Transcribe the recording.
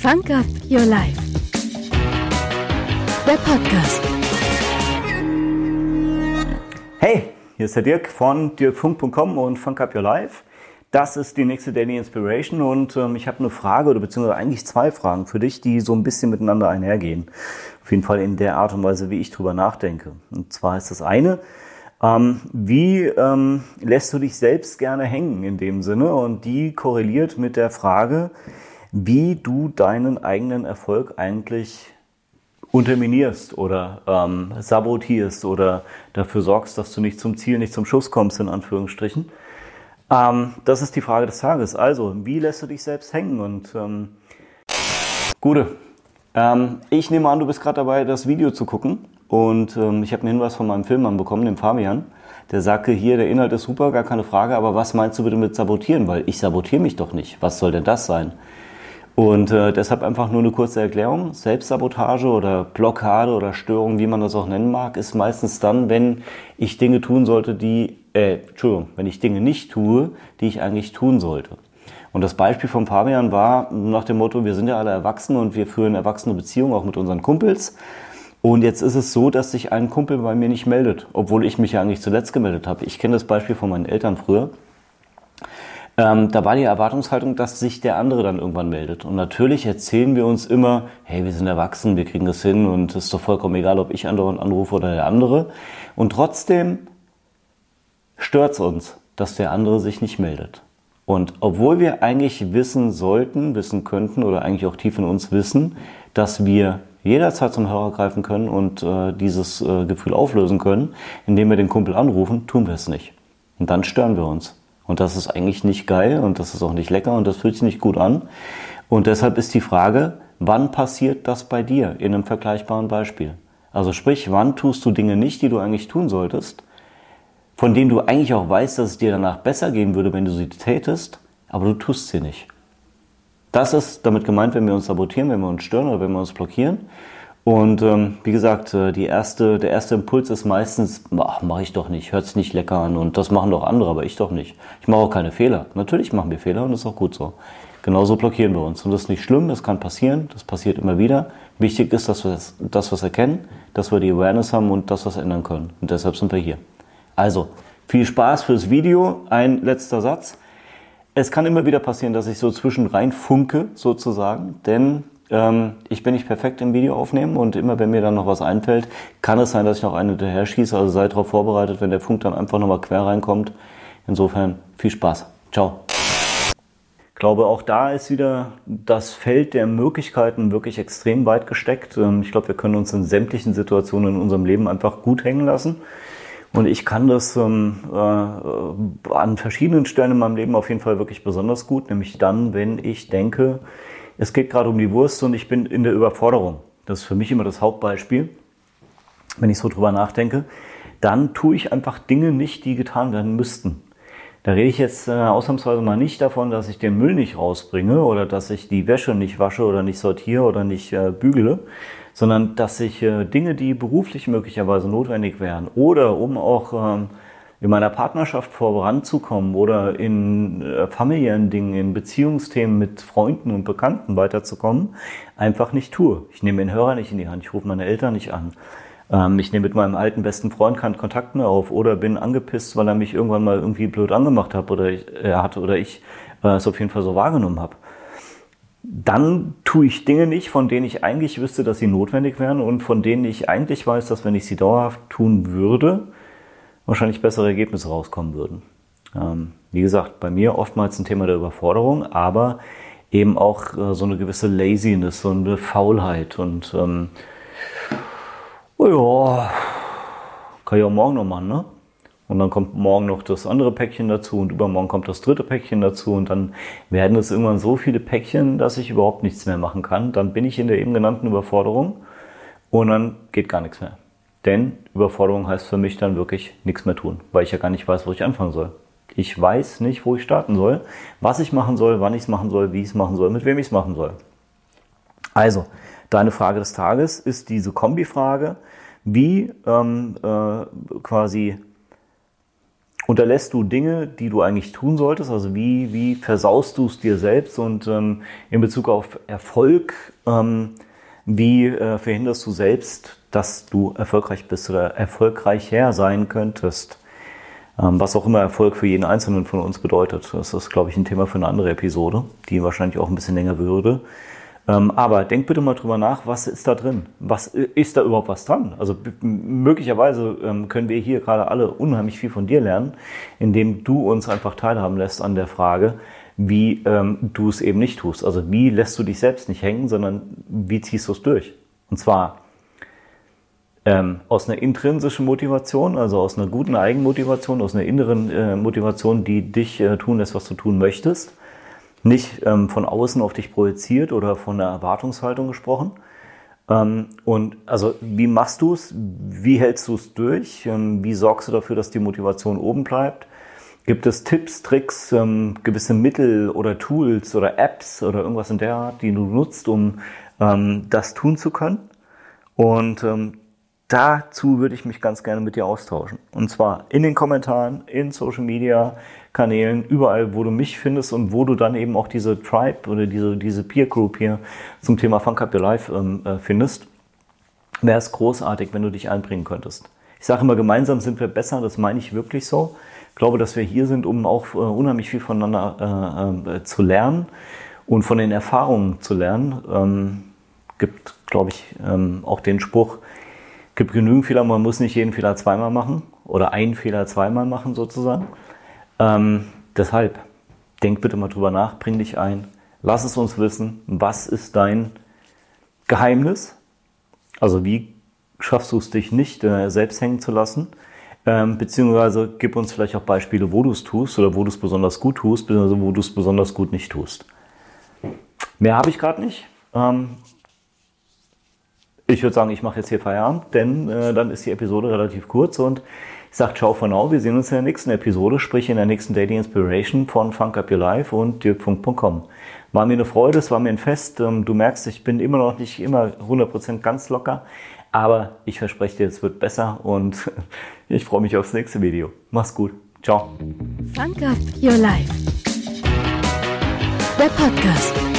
Funk Up Your Life. Der Podcast. Hey, hier ist der Dirk von dirkfunk.com und Funk Up Your Life. Das ist die nächste Daily Inspiration und ähm, ich habe eine Frage oder beziehungsweise eigentlich zwei Fragen für dich, die so ein bisschen miteinander einhergehen. Auf jeden Fall in der Art und Weise, wie ich drüber nachdenke. Und zwar ist das eine, ähm, wie ähm, lässt du dich selbst gerne hängen in dem Sinne? Und die korreliert mit der Frage, wie du deinen eigenen Erfolg eigentlich unterminierst oder ähm, sabotierst oder dafür sorgst, dass du nicht zum Ziel, nicht zum Schuss kommst, in Anführungsstrichen. Ähm, das ist die Frage des Tages. Also, wie lässt du dich selbst hängen? Und ähm, Gute, ähm, ich nehme an, du bist gerade dabei, das Video zu gucken. Und ähm, ich habe einen Hinweis von meinem Filmmann bekommen, dem Fabian. Der sagte, hier, der Inhalt ist super, gar keine Frage, aber was meinst du bitte mit sabotieren? Weil ich sabotiere mich doch nicht. Was soll denn das sein? Und äh, deshalb einfach nur eine kurze Erklärung. Selbstsabotage oder Blockade oder Störung, wie man das auch nennen mag, ist meistens dann, wenn ich Dinge tun sollte, die, äh, Entschuldigung, wenn ich Dinge nicht tue, die ich eigentlich tun sollte. Und das Beispiel von Fabian war nach dem Motto, wir sind ja alle erwachsen und wir führen erwachsene Beziehungen auch mit unseren Kumpels. Und jetzt ist es so, dass sich ein Kumpel bei mir nicht meldet, obwohl ich mich ja eigentlich zuletzt gemeldet habe. Ich kenne das Beispiel von meinen Eltern früher. Ähm, da war die Erwartungshaltung, dass sich der andere dann irgendwann meldet. Und natürlich erzählen wir uns immer, hey, wir sind erwachsen, wir kriegen das hin und es ist doch vollkommen egal, ob ich anderen anrufe oder der andere. Und trotzdem stört es uns, dass der andere sich nicht meldet. Und obwohl wir eigentlich wissen sollten, wissen könnten oder eigentlich auch tief in uns wissen, dass wir jederzeit zum Hörer greifen können und äh, dieses äh, Gefühl auflösen können, indem wir den Kumpel anrufen, tun wir es nicht. Und dann stören wir uns. Und das ist eigentlich nicht geil und das ist auch nicht lecker und das fühlt sich nicht gut an. Und deshalb ist die Frage, wann passiert das bei dir in einem vergleichbaren Beispiel? Also sprich, wann tust du Dinge nicht, die du eigentlich tun solltest, von denen du eigentlich auch weißt, dass es dir danach besser gehen würde, wenn du sie tätest, aber du tust sie nicht. Das ist damit gemeint, wenn wir uns sabotieren, wenn wir uns stören oder wenn wir uns blockieren. Und ähm, wie gesagt, äh, die erste, der erste Impuls ist meistens, mache ich doch nicht, hört sich nicht lecker an und das machen doch andere, aber ich doch nicht. Ich mache auch keine Fehler. Natürlich machen wir Fehler und das ist auch gut so. Genauso blockieren wir uns. Und das ist nicht schlimm, das kann passieren, das passiert immer wieder. Wichtig ist, dass wir das, das was erkennen, dass wir die Awareness haben und das was ändern können. Und deshalb sind wir hier. Also, viel Spaß fürs Video. Ein letzter Satz. Es kann immer wieder passieren, dass ich so zwischen rein funke, sozusagen, denn ich bin nicht perfekt im Video aufnehmen und immer wenn mir dann noch was einfällt, kann es sein, dass ich noch einen hinterher schieße. Also seid darauf vorbereitet, wenn der Funk dann einfach nochmal quer reinkommt. Insofern viel Spaß. Ciao. Ich glaube, auch da ist wieder das Feld der Möglichkeiten wirklich extrem weit gesteckt. Ähm, ich glaube, wir können uns in sämtlichen Situationen in unserem Leben einfach gut hängen lassen. Und ich kann das ähm, äh, an verschiedenen Stellen in meinem Leben auf jeden Fall wirklich besonders gut, nämlich dann, wenn ich denke, es geht gerade um die Wurst und ich bin in der Überforderung. Das ist für mich immer das Hauptbeispiel, wenn ich so drüber nachdenke. Dann tue ich einfach Dinge nicht, die getan werden müssten. Da rede ich jetzt äh, ausnahmsweise mal nicht davon, dass ich den Müll nicht rausbringe oder dass ich die Wäsche nicht wasche oder nicht sortiere oder nicht äh, bügele, sondern dass ich äh, Dinge, die beruflich möglicherweise notwendig wären oder um auch ähm, in meiner Partnerschaft voranzukommen oder in äh, familiären Dingen, in Beziehungsthemen mit Freunden und Bekannten weiterzukommen, einfach nicht tue. Ich nehme den Hörer nicht in die Hand, ich rufe meine Eltern nicht an. Ähm, ich nehme mit meinem alten besten Freund keinen Kontakt mehr auf oder bin angepisst, weil er mich irgendwann mal irgendwie blöd angemacht hat oder ich, er hat oder ich äh, es auf jeden Fall so wahrgenommen habe. Dann tue ich Dinge nicht, von denen ich eigentlich wüsste, dass sie notwendig wären und von denen ich eigentlich weiß, dass wenn ich sie dauerhaft tun würde, wahrscheinlich bessere Ergebnisse rauskommen würden. Ähm, wie gesagt, bei mir oftmals ein Thema der Überforderung, aber eben auch äh, so eine gewisse Laziness, so eine Faulheit und ähm, oh ja, kann ich auch morgen noch machen, ne? Und dann kommt morgen noch das andere Päckchen dazu und übermorgen kommt das dritte Päckchen dazu und dann werden es irgendwann so viele Päckchen, dass ich überhaupt nichts mehr machen kann. Dann bin ich in der eben genannten Überforderung und dann geht gar nichts mehr. Denn Überforderung heißt für mich dann wirklich nichts mehr tun, weil ich ja gar nicht weiß, wo ich anfangen soll. Ich weiß nicht, wo ich starten soll, was ich machen soll, wann ich es machen soll, wie ich es machen soll, mit wem ich es machen soll. Also, deine Frage des Tages ist diese Kombifrage, wie ähm, äh, quasi unterlässt du Dinge, die du eigentlich tun solltest? Also wie, wie versaust du es dir selbst? Und ähm, in Bezug auf Erfolg, ähm, wie äh, verhinderst du selbst, dass du erfolgreich bist oder erfolgreicher sein könntest? Ähm, was auch immer Erfolg für jeden Einzelnen von uns bedeutet. Das ist, glaube ich, ein Thema für eine andere Episode, die wahrscheinlich auch ein bisschen länger würde. Ähm, aber denk bitte mal drüber nach, was ist da drin? Was ist da überhaupt was dran? Also möglicherweise ähm, können wir hier gerade alle unheimlich viel von dir lernen, indem du uns einfach teilhaben lässt an der Frage, wie du es eben nicht tust. Also wie lässt du dich selbst nicht hängen, sondern wie ziehst du es durch? Und zwar ähm, aus einer intrinsischen Motivation, also aus einer guten Eigenmotivation, aus einer inneren äh, Motivation, die dich äh, tun lässt, was du tun möchtest nicht ähm, von außen auf dich projiziert oder von der Erwartungshaltung gesprochen. Ähm, und also wie machst du es? Wie hältst du es durch? Ähm, wie sorgst du dafür, dass die Motivation oben bleibt? Gibt es Tipps, Tricks, ähm, gewisse Mittel oder Tools oder Apps oder irgendwas in der Art, die du nutzt, um ähm, das tun zu können? Und ähm, dazu würde ich mich ganz gerne mit dir austauschen. Und zwar in den Kommentaren, in Social Media, Kanälen, überall, wo du mich findest und wo du dann eben auch diese Tribe oder diese, diese Peer Group hier zum Thema Funk Up Your Life ähm, äh, findest, wäre es großartig, wenn du dich einbringen könntest. Ich sage immer, gemeinsam sind wir besser, das meine ich wirklich so. Ich glaube, dass wir hier sind, um auch äh, unheimlich viel voneinander äh, äh, zu lernen und von den Erfahrungen zu lernen. Ähm, gibt, glaube ich, ähm, auch den Spruch, gibt genügend Fehler, man muss nicht jeden Fehler zweimal machen oder einen Fehler zweimal machen sozusagen. Ähm, deshalb, denk bitte mal drüber nach, bring dich ein, lass es uns wissen, was ist dein Geheimnis? Also wie schaffst du es dich nicht äh, selbst hängen zu lassen? Ähm, beziehungsweise gib uns vielleicht auch Beispiele, wo du es tust oder wo du es besonders gut tust, beziehungsweise wo du es besonders gut nicht tust. Mehr habe ich gerade nicht. Ähm, ich würde sagen, ich mache jetzt hier Feierabend, denn äh, dann ist die Episode relativ kurz und ich sage ciao for now. Wir sehen uns in der nächsten Episode, sprich in der nächsten Daily Inspiration von Funk Up Your Life und dirkfunk.com. War mir eine Freude, es war mir ein Fest. Ähm, du merkst, ich bin immer noch nicht immer 100% ganz locker, aber ich verspreche dir, es wird besser und ich freue mich aufs nächste Video. Mach's gut. Ciao. Funk Up Your Life. Der Podcast.